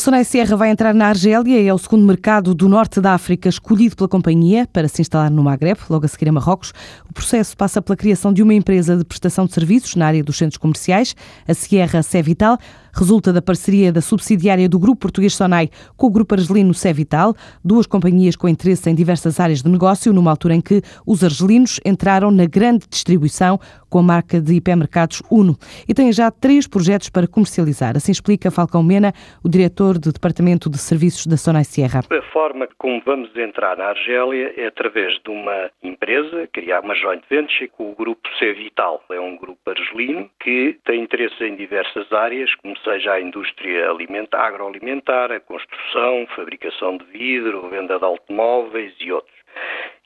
A Sonai Serra vai entrar na Argélia, é o segundo mercado do norte da África escolhido pela companhia para se instalar no Magreb, logo a seguir a Marrocos. O processo passa pela criação de uma empresa de prestação de serviços na área dos centros comerciais, a Sierra Cevital, resulta da parceria da subsidiária do Grupo Português Sonai com o Grupo Argelino Cevital, duas companhias com interesse em diversas áreas de negócio, numa altura em que os argelinos entraram na grande distribuição com a marca de hipermercados Uno e têm já três projetos para comercializar. Assim explica Falcão Mena, o diretor do Departamento de Serviços da Sonai Sierra. A forma como vamos entrar na Argélia é através de uma empresa, criar uma joint venture com o Grupo Cevital. É um grupo argelino que tem interesse em diversas áreas, como seja a indústria alimentar, agroalimentar, a construção, fabricação de vidro, venda de automóveis e outros.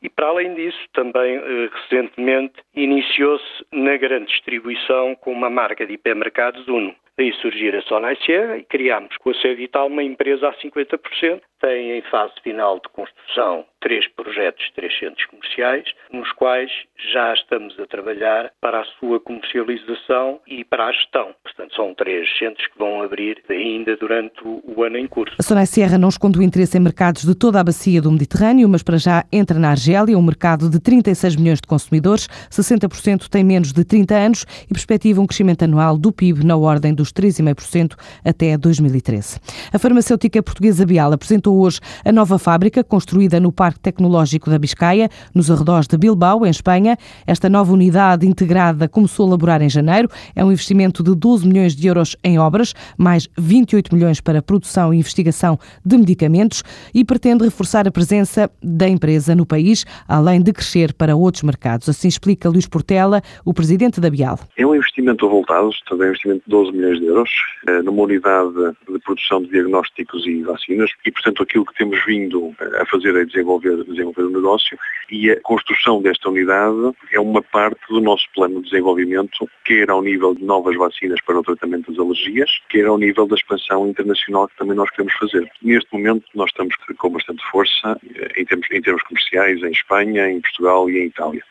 E para além disso, também eh, recentemente iniciou-se na grande distribuição com uma marca de hipermercados Uno. Daí surgir a Sonai Sierra e criámos com a Cevital uma empresa a 50%, tem em fase final de construção três projetos, três centros comerciais, nos quais já estamos a trabalhar para a sua comercialização e para a gestão. Portanto, são três centros que vão abrir ainda durante o ano em curso. A Sonai Sierra não esconde o interesse em mercados de toda a bacia do Mediterrâneo, mas para já entra na Argélia, um mercado de 36 milhões de consumidores, 60% têm menos de 30 anos e perspectiva um crescimento anual do PIB na ordem dos 3,5% até 2013. A farmacêutica portuguesa Bial apresentou hoje a nova fábrica construída no Parque Tecnológico da Biscaia, nos arredores de Bilbao, em Espanha. Esta nova unidade integrada começou a laborar em janeiro. É um investimento de 12 milhões de euros em obras, mais 28 milhões para produção e investigação de medicamentos e pretende reforçar a presença da empresa no país, além de crescer para outros mercados. Assim explica Luís Portela, o presidente da Bial. É um investimento avultado, também é um investimento de 12 milhões de euros, eh, numa unidade de produção de diagnósticos e vacinas e, portanto, aquilo que temos vindo a fazer é desenvolver, desenvolver o negócio e a construção desta unidade é uma parte do nosso plano de desenvolvimento, quer ao nível de novas vacinas para o tratamento das alergias, quer ao nível da expansão internacional que também nós queremos fazer. Neste momento nós estamos com bastante força eh, em termos, em termos comerciais em Espanha, em Portugal e em Itália.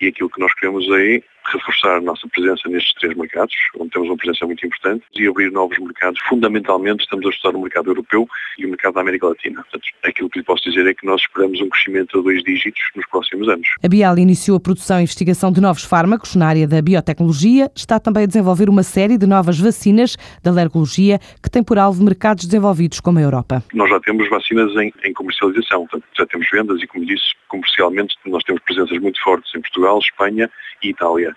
E aquilo que nós queremos é reforçar a nossa presença nestes três mercados, onde temos uma presença muito importante, e abrir novos mercados. Fundamentalmente estamos a estudar o mercado europeu e o mercado da América Latina. Portanto, aquilo que lhe posso dizer é que nós esperamos um crescimento a dois dígitos nos próximos anos. A Bial iniciou a produção e investigação de novos fármacos na área da biotecnologia, está também a desenvolver uma série de novas vacinas da alergologia que tem por alvo mercados desenvolvidos como a Europa. Nós já temos vacinas em, em comercialização, portanto, já temos vendas e, como disse, comercialmente nós temos presenças muito fortes em Portugal, Espanha e Itália.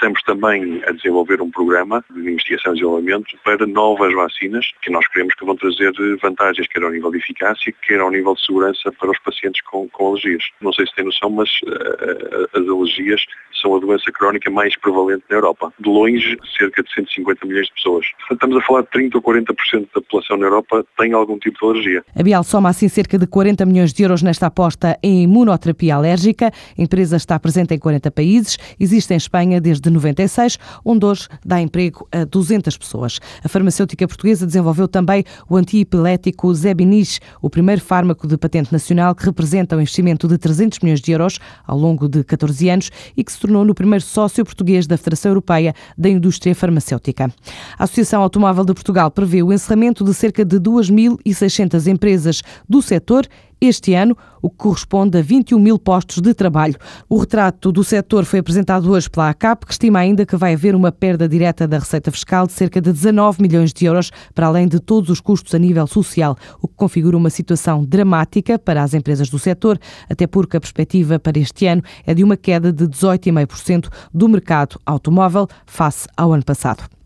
Estamos também a desenvolver um programa de investigação e desenvolvimento para novas vacinas que nós queremos que vão trazer vantagens, quer ao nível de eficácia, quer ao nível de segurança para os pacientes com, com alergias. Não sei se tem noção, mas uh, as alergias são a doença crónica mais prevalente na Europa. De longe, cerca de 150 milhões de pessoas. Estamos a falar de 30 ou 40% da população na Europa tem algum tipo de alergia. A Bial soma assim cerca de 40 milhões de euros nesta aposta em imunoterapia alérgica. A empresa está presente em 40 países, existe em Espanha desde 96, onde hoje dá emprego a 200 pessoas. A farmacêutica portuguesa desenvolveu também o antiepilético Zebinis, o primeiro fármaco de patente nacional que representa um investimento de 300 milhões de euros ao longo de 14 anos e que se tornou no primeiro sócio português da Federação Europeia da Indústria Farmacêutica. A Associação Automóvel de Portugal prevê o encerramento de cerca de 2.600 empresas do setor este ano, o que corresponde a 21 mil postos de trabalho. O retrato do setor foi apresentado hoje pela ACAP, que estima ainda que vai haver uma perda direta da receita fiscal de cerca de 19 milhões de euros, para além de todos os custos a nível social, o que configura uma situação dramática para as empresas do setor, até porque a perspectiva para este ano é de uma queda de 18,5% do mercado automóvel face ao ano passado.